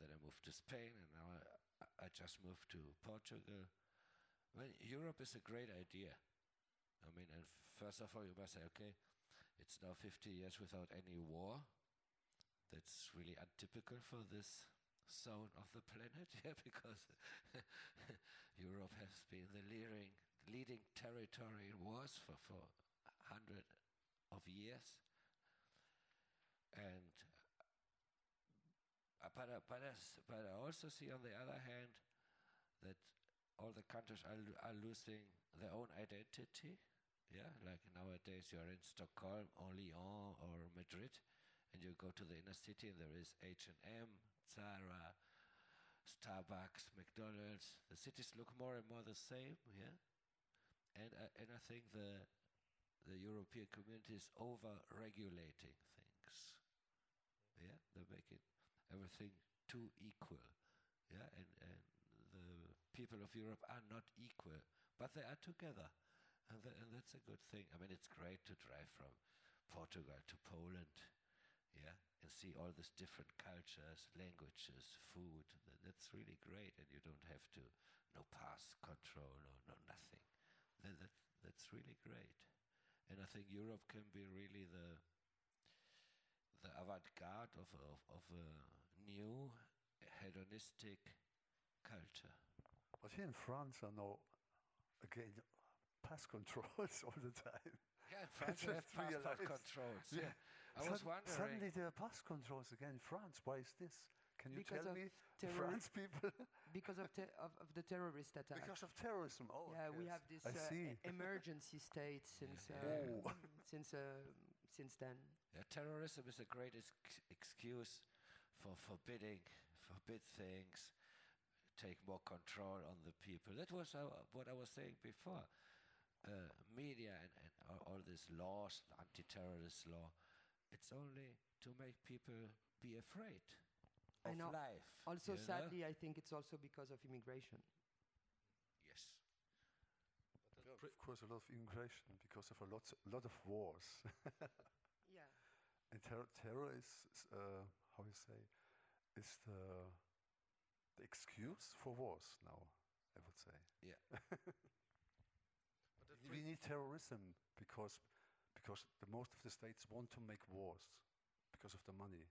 Then I moved to Spain, and now I, I- I just moved to Portugal. Well, Europe is a great idea. I mean, and first of all, you must say, okay, it's now 50 years without any war. That's really untypical for this zone of the planet, yeah, because Europe has been the leading, leading territory in wars for, for a hundred of years. And but, but, but I also see on the other hand that all the countries are, are losing their own identity. Yeah, like nowadays you're in Stockholm or Lyon or Madrid, and you go to the inner city and there is H and M, Zara, Starbucks, McDonald's. The cities look more and more the same. Yeah, and uh, and I think the the European community is over regulating things. Yeah, they're making everything too equal. Yeah, and and the people of Europe are not equal, but they are together, and, and that's a good thing. I mean, it's great to drive from Portugal to Poland, yeah, and see all these different cultures, languages, food. That's really great, and you don't have to no pass control or no nothing. Tha- that, that's really great, and I think Europe can be really the the avant-garde of of, of a new hedonistic culture. But here in France, I know, again, pass controls all the time. Yeah, in France we have passport controls. Yeah. I was wondering. Suddenly there are pass controls again in France. Why is this? Can you Because tell me, France people? because of, of, of the terrorist attack. because of terrorism. Oh, yeah, we have this uh, emergency state since uh, Oh. since uh, since then. Yeah, terrorism is a great ex- excuse for forbidding, forbid things, take more control on the people. That was uh, what I was saying before. Uh, media and, and all, all these laws, anti-terrorist law, it's only to make people be afraid I of know. life. Also, you know? sadly, I think it's also because of immigration. yes. Yeah, of course, a lot of immigration because of a lot, lot of wars. Yeah. and terror, terror is, is, uh, how you say, is the, the excuse for wars now. I would say. Yeah. But We need terrorism because because the most of the states want to make wars. because of the money.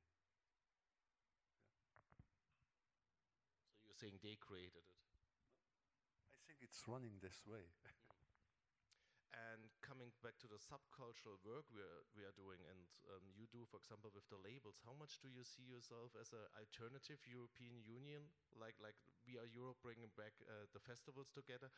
So you're saying they created it. I think it's running this way. And coming back to the subcultural work we are, we are doing, and um, you do, for example, with the labels, how much do you see yourself as an alternative European Union? Like, like we are Europe bringing back uh, the festivals together.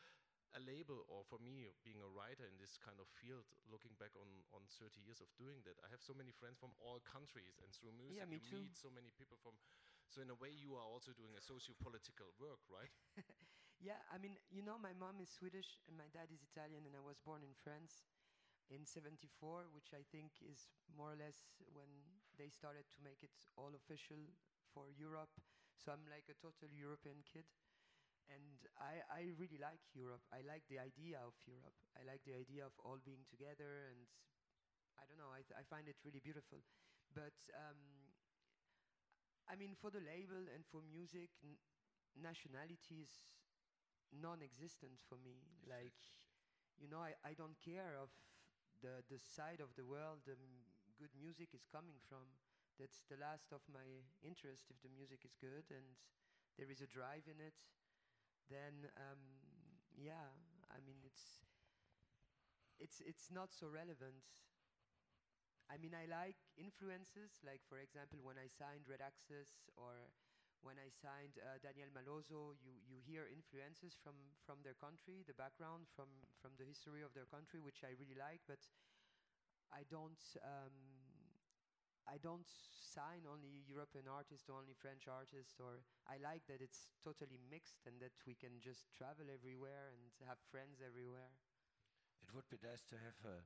A label, or for me, being a writer in this kind of field, looking back on, on 30 years of doing that, I have so many friends from all countries, and through music, Yeah, me you too. meet so many people from. So, in a way, you are also doing a socio political work, right? Yeah, I mean, you know, my mom is Swedish and my dad is Italian, and I was born in France in 74, which I think is more or less when they started to make it all official for Europe. So I'm like a total European kid. And I, I really like Europe. I like the idea of Europe. I like the idea of all being together, and I don't know, I, I find it really beautiful. But um, I mean, for the label and for music, nationality is non-existent for me. Like, you know, I, I don't care of the the side of the world the m- good music is coming from. That's the last of my interest. If the music is good and there is a drive in it, then um, yeah, I mean it's it's it's not so relevant. I mean, I like influences, like for example, when I signed Red Axes or when I signed uh, Daniel Maloso, you, you hear influences from, from their country, the background, from, from the history of their country, which I really like, but I don't, um, I don't sign only European artists or only French artists, or I like that it's totally mixed and that we can just travel everywhere and have friends everywhere. It would be nice to have a,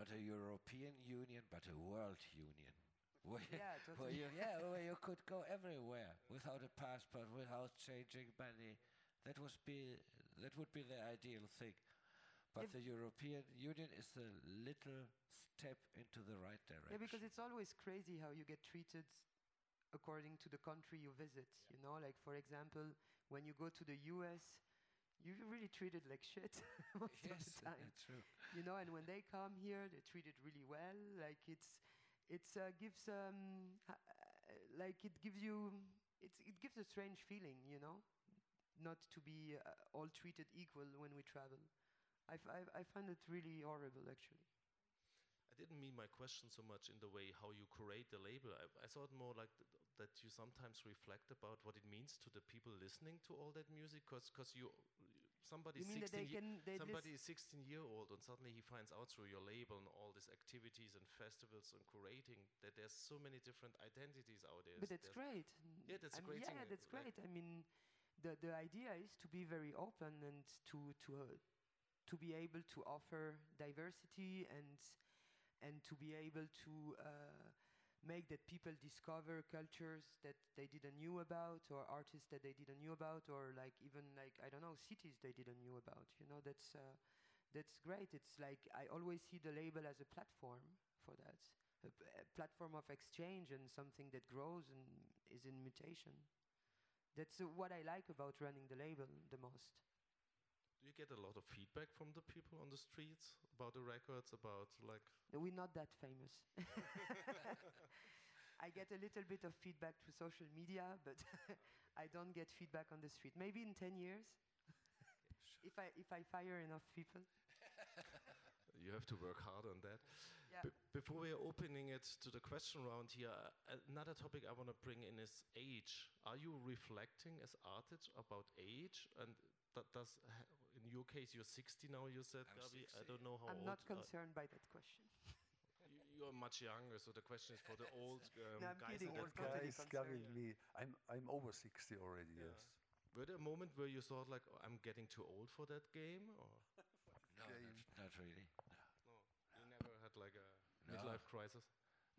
not a European Union, but a world union. Where, Yeah, where totally. you, yeah, where you could go everywhere without a passport, without changing money. That would be that would be the ideal thing. But Yeah, the European Union is a little step into the right direction. Yeah, because it's always crazy how you get treated according to the country you visit. You know, like for example, when you go to the US, you're really treated like shit most of the time. true. You know, and when they come here, they're treated really well. Like it's, it's uh, gives um, uh, like it gives you, it gives a strange feeling. You know, not to be uh, all treated equal when we travel. I, I find it really horrible, actually. I didn't mean my question so much in the way how you create the label. I, I thought more like th- that you sometimes reflect about what it means to the people listening to all that music, because you, somebody You mean that 16 they can they somebody is 16 year old and suddenly he finds out through your label and all these activities and festivals and curating that there's so many different identities out there. But that's There's- great. Yeah, that's I mean, great yeah, that's like- great. I mean, the the idea is to be very open and to to uh, to be able to offer diversity and and to be able to uh, make that people discover cultures that they didn't knew about or artists that they didn't knew about or like even like I don't know cities they didn't knew about. You know, that's uh, that's great. It's like I always see the label as a platform for that. A, platform of exchange and something that grows and is in mutation. That's uh, what I like about running the label the most. Do you get a lot of feedback from the people on the streets about the records, about like We're not that famous. I get a little bit of feedback through social media, but I don't get feedback on the street. Maybe in 10 years, if I if I fire enough people. you have to work hard on that. Yeah. Be- before we are opening it to the question round here, uh, another topic I want to bring in is age. Are you reflecting as artists about age? And that does, your case, you're 60 now. You said, I'm Gabi. I don't know how I'm old. not uh, concerned by that question. y- you're much younger, so the question is for the old um, No, I'm guys. kidding, I'm Old guys group. coming concerned. me. I'm I'm over 60 already. Yeah. Yes. Were there a moment where you thought like, "Oh, I'm getting too old for that game, or No, game. not, not really. no? You never had like a No. midlife crisis,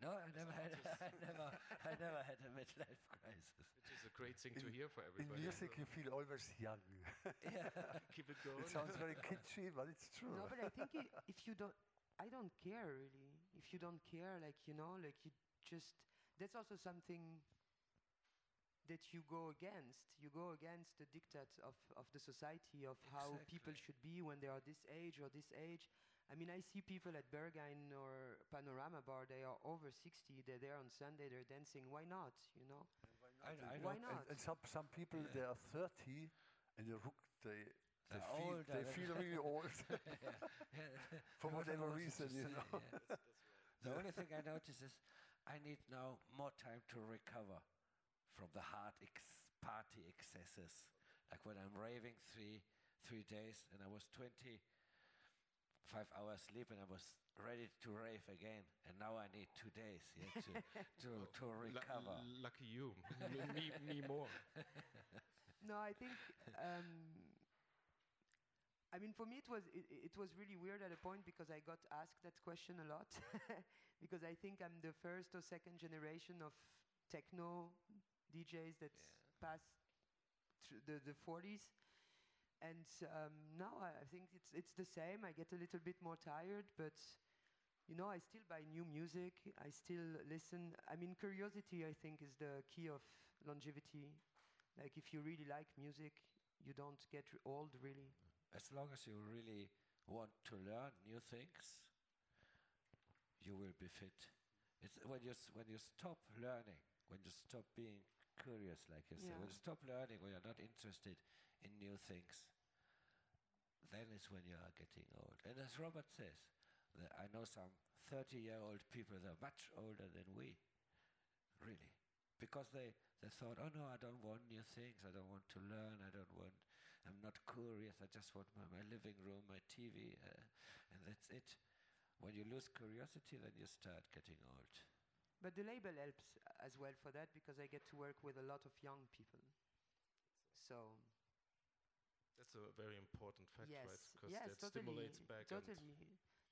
No, I never had. I never. I never had a midlife crisis. which is a great thing to In- hear for everybody. In music, you feel always young. yeah. Keep it going. it sounds very kitschy, but it's true. No, but I think i- if you don't, I don't care really. If you don't care, like you know, like you just, that's also something that you go against. You go against the diktat of, of the society of how people should be when they are this age or this age. I mean, I see people at Berghain or Panorama Bar. They are over 60. They're there on Sunday. They're dancing. Why not? You know. I, I Why not? And, and some some people Yeah. they are 30 and they look they they feel older they feel really old for whatever reason, you know. yeah. The only thing I notice is I need now more time to recover from the hard ex- party excesses. Like when I'm raving three three days and I was 25 hours sleep and I was ready to rave again, and now I need two days yeah, to to to recover. l- lucky you. me, me more. No, I think. Um, I mean, for me, it was it, it was really weird at a point because I got asked that question a lot because I think I'm the first or second generation of techno DJs that passed through the the 40s, and um, now I, think it's it's the same. I get a little bit more tired, but you know, I still buy new music. I still listen. I mean, curiosity, I think, is the key of longevity. Like, if you really like music, you don't get old, really. As long as you really want to learn new things, you will be fit. It's when you when you stop learning, when you stop being curious, like you say, when you stop learning, when you're not interested in new things, is when you are getting old. And as Robert says, I know some 30-year-old people that are much older than we, really, because they they thought, oh no, I don't want new things, I don't want to learn, I don't want, I'm not curious, I just want my, my living room, my TV, uh, and that's it. When you lose curiosity, then you start getting old. But the label helps as well for that because I get to work with a lot of young people. So, That's a very important fact, yes, right? Because yes, that totally, stimulates back. totally.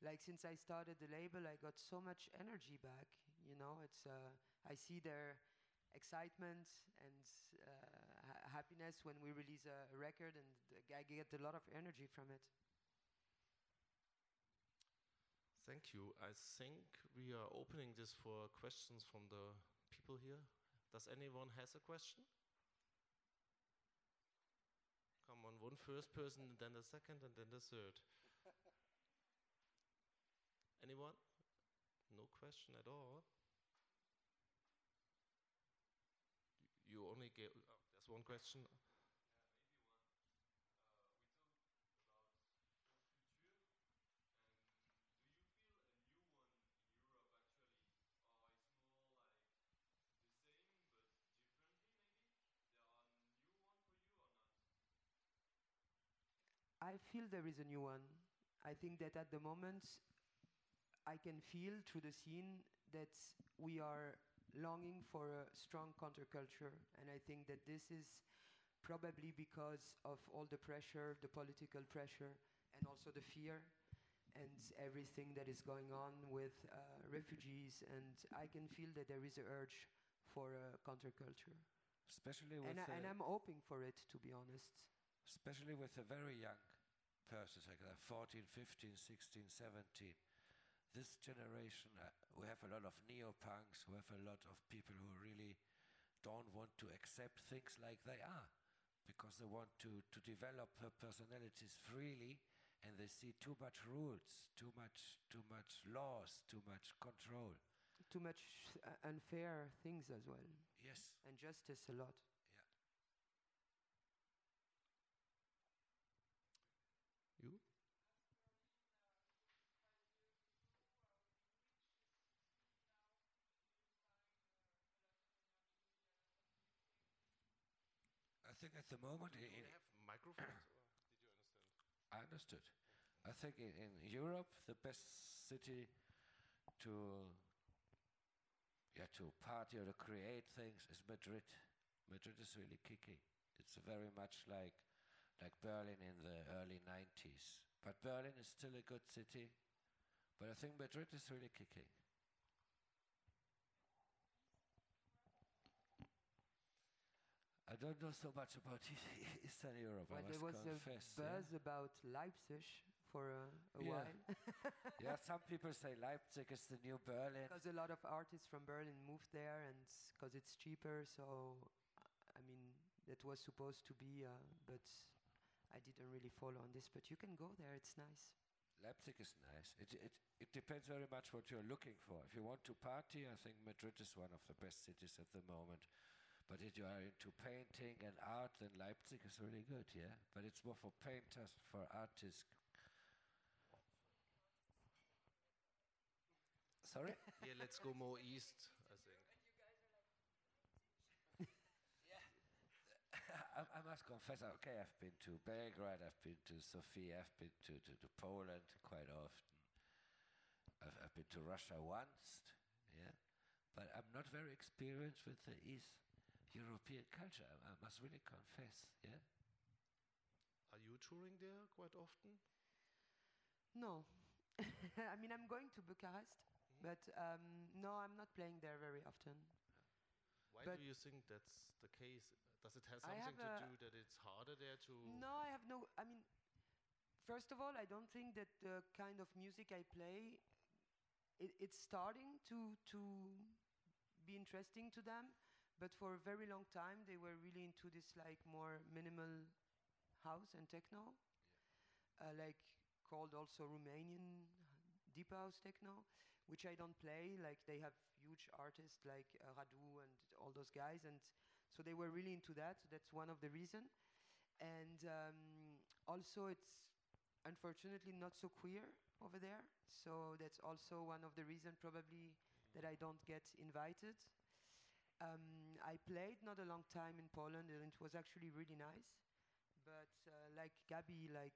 Like since I started the label, I got so much energy back. You know, it's uh, I see their excitement and uh, ha- happiness when we release a record, and I get a lot of energy from it. Thank you. I think we are opening this for questions from the people here. Does anyone has a question? On, one first person, and then the second, and then the third. Anyone? No question at all. You only get. Oh, there's one question. I feel there is a new one. I think that at the moment, I can feel through the scene that we are longing for a strong counterculture. And I think that this is probably because of all the pressure, the political pressure, and also the fear and everything that is going on with uh, refugees. And I can feel that there is a urge for a counterculture. Especially with And, I, and I'm hoping for it, to be honest. especially with the very young persons, like uh, 14, 15, 16, 17. This generation, uh, we have a lot of neo-punks, we have a lot of people who really don't want to accept things like they are because they want to, to develop their personalities freely and they see too much rules, too much, too much laws, too much control. Too much uh, unfair things as well. Yes. And justice a lot. The moment in, have microphones? or did you understand? I understood. I think in, in Europe the best city to yeah to party or to create things is Madrid. Madrid is really kicking. It's very much like like Berlin in the early 90s. But Berlin is still a good city. But I think Madrid is really kicking. I don't know so much about Eastern Europe. I there was a confess. buzz yeah. about Leipzig for a, a Yeah. while yeah, some people say Leipzig is the new Berlin. because a lot of artists from Berlin moved there and because it's cheaper. So, I mean, that was supposed to be, uh, but I didn't really follow on this. But you can go there; it's nice. Leipzig is nice. It, it, it depends very much what you're looking for. If you want to party, I think Madrid is one of the best cities at the moment. But if you are into painting and art, then Leipzig is really good, yeah? But it's more for painters, for artists. Sorry? Yeah, let's go more east, I think. I, I must confess, okay, I've been to Belgrade, I've been to Sofia, I've been to, to, to Poland quite often. I've, I've been to Russia once, yeah, but I'm not very experienced with the East European culture. I, I must really confess, yeah. Are you touring there quite often? No. I mean, I'm going to Bucharest, but um, no, I'm not playing there very often. Why But- do you think that's the case? Does it have something have to do that it's harder there to? No, I have no. I mean, first of all, I don't think that the kind of music I play, it, it's starting to to be interesting to them, but for a very long time they were really into this like more minimal house and techno, uh, like called also Romanian deep house techno, which I don't play. Like they have huge artists like uh, Rhadoo and all those guys, and so they were really into that. So that's one of the reason. And um, also, it's unfortunately not so queer over there. So that's also one of the reason probably that I don't get invited. Um, I played not a long time in Poland, and it was actually really nice. But uh, like Gabi, like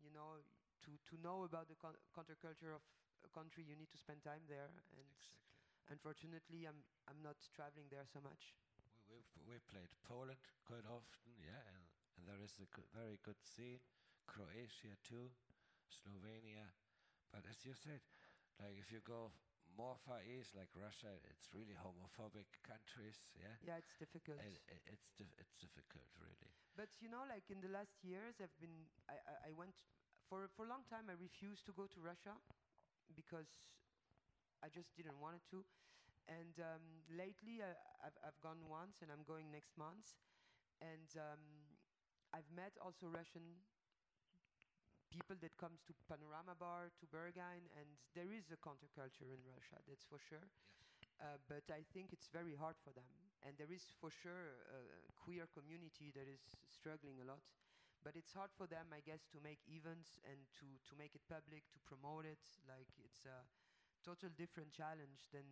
you know, to to know about the counterculture of a country, you need to spend time there. And Exactly. unfortunately, I'm I'm not traveling there so much. We, we, we played Poland quite often, yeah, and, and there is a good, very good scene. Croatia too, Slovenia. But as you said, like if you go more far east, like Russia, it's really homophobic countries, yeah. Yeah, it's difficult. And i- it's dif- it's difficult, really. But you know, like in the last years, I've been I, I, I went for for a long time. I refused to go to Russia because I just didn't want it to. And um, lately, I, I've I've gone once, and I'm going next month. And um, I've met also Russian people that comes to Panorama Bar, to Berghain, and there is a counterculture in Russia, that's for sure. Uh, but I think it's very hard for them. And there is for sure a queer community that is struggling a lot. But it's hard for them, I guess, to make events and to, to make it public, to promote it. Like it's a total different challenge than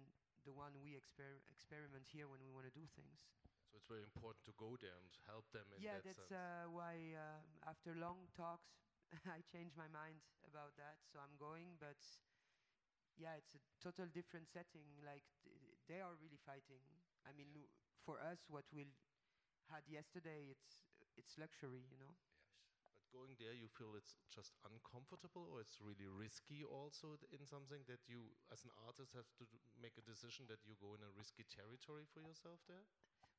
the one we exper- experiment here when we want to do things. So it's very important to go there and help them in yeah, that that's uh, why um, after long talks, I changed my mind about that. So I'm going, but yeah, it's a total different setting. Like th- they are really fighting. I mean, w- for us, what we had yesterday, it's it's luxury, you know. Yes, But going there, you feel it's just uncomfortable, or it's really risky also in something that you, as an artist, have to make a decision that you go in a risky territory for yourself there.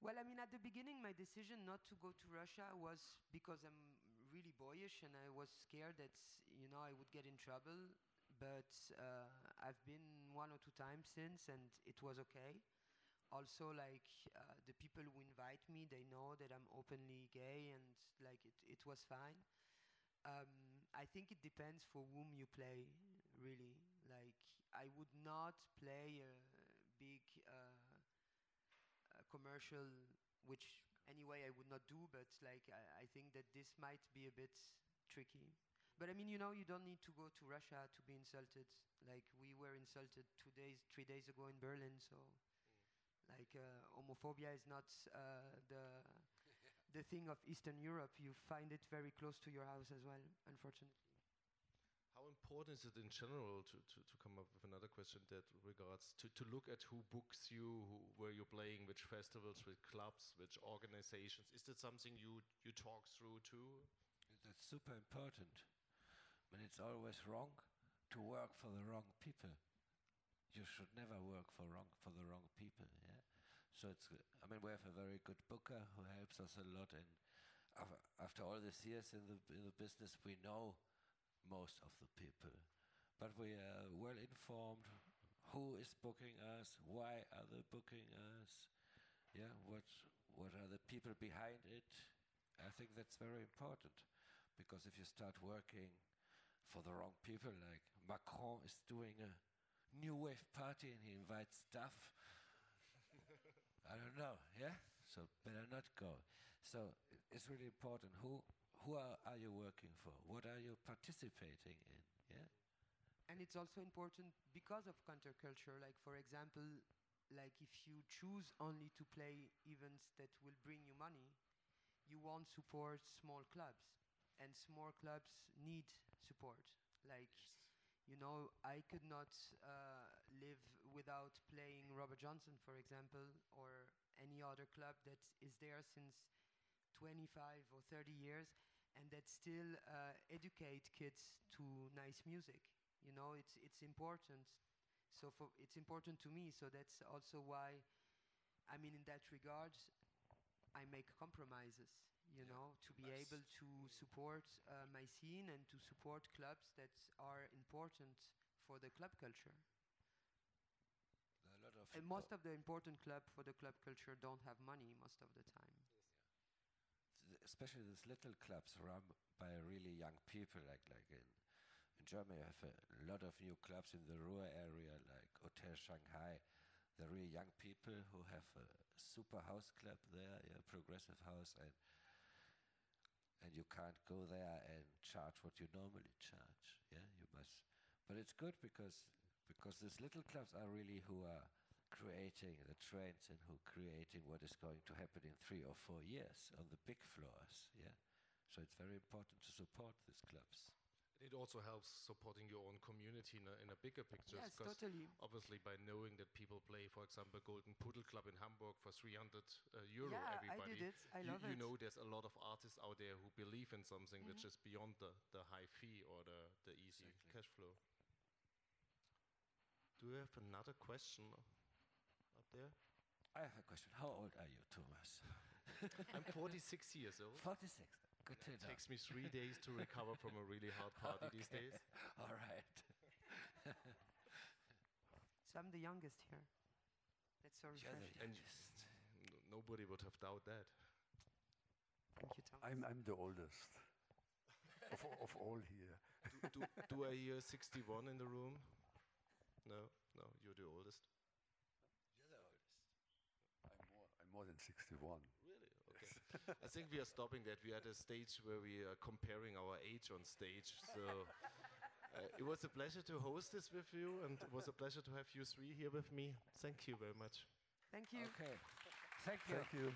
Well, I mean, at the beginning, my decision not to go to Russia was because I'm really boyish and I was scared that, you know, I would get in trouble. But uh, I've been one or two times since and it was okay. Also, like, uh, the people who invite me, they know that I'm openly gay and, like, it, it was fine. Um, I think it depends for whom you play, really. Like, I would not play a big. Uh, uh, commercial, which anyway I would not do, but like I, I think that this might be a bit tricky. But I mean, you know, you don't need to go to Russia to be insulted. Like we were insulted two days, three days ago in Berlin. So, like uh, homophobia is not uh, the the thing of Eastern Europe. You find it very close to your house as well, unfortunately. How important is it in general to, to, to come up with another question that regards to, to look at who books you, who, where you're playing, which festivals, which clubs, which organizations? Is that something you, you talk through too? That's super important. But it's always wrong to work for the wrong people. You should never work for wrong for the wrong people. Yeah. So it's. I mean, we have a very good booker who helps us a lot, and after all these years in the in the business, we know most of the people, but we are well informed. Who is booking us? Why are they booking us? Yeah. What What are the people behind it? I think that's very important because if you start working for the wrong people. Like Macron is doing a new wave party and he invites stuff. I don't know, yeah? So better not go. So it's really important. Who who are, are you working for? What are you participating in? Yeah? and it's also important because of counterculture like for example like if you choose only to play events that will bring you money you won't support small clubs and small clubs need support like you know i could not uh, live without playing robert johnson for example or any other club that is there since 25 or 30 years and that still uh, educate kids to nice music you know it's it's important. So for it's important to me so that's also why i mean in that regard i make compromises you know to be able to support uh, my scene and to support clubs that are important for the club culture. A lot of and most of the important club for the club culture don't have money most of the time especially these little clubs run by really young people like like in in Germany you have a lot of new clubs in the Ruhr area like Hotel Shanghai. They're really young people who have a super house club there yeah progressive house and and you can't go there and charge what you normally charge yeah you must. But it's good because because these little clubs are really who are creating the trends and who creating what is going to happen in three or four years on the big floors. Yeah, so it's very important to support these clubs. It also helps supporting your own community in a, in a bigger picture. yes 'cause totally obviously by knowing that people play, for example, Golden Pudel Club in Hamburg for 300 uh, euro yeah everybody. i did it i you, love you it know there's a lot of artists out there who believe in something which Mhm. is beyond the, the high fee or the, the easy Exactly. cash flow. Do you have another question up there? I have a question. How old are you, Thomas? I'm 46 years old. Forty-six. Good to know. It takes me three days to recover from a really hard party these days. All right. so i'm the youngest here that's so You're refreshing And youngest. nobody would have doubted that. thank you Thomas. I'm, I'm the oldest of, of all here. do, do, do I hear 61 in the room? No, no, you're the oldest. You're the oldest. I'm more, than 61. Really? Okay. I think we are stopping that. We are at a stage where we are comparing our age on stage. So uh, it was a pleasure to host this with you, and it was a pleasure to have you three here with me. Thank you very much. thank you Okay. Thank you. Thank you.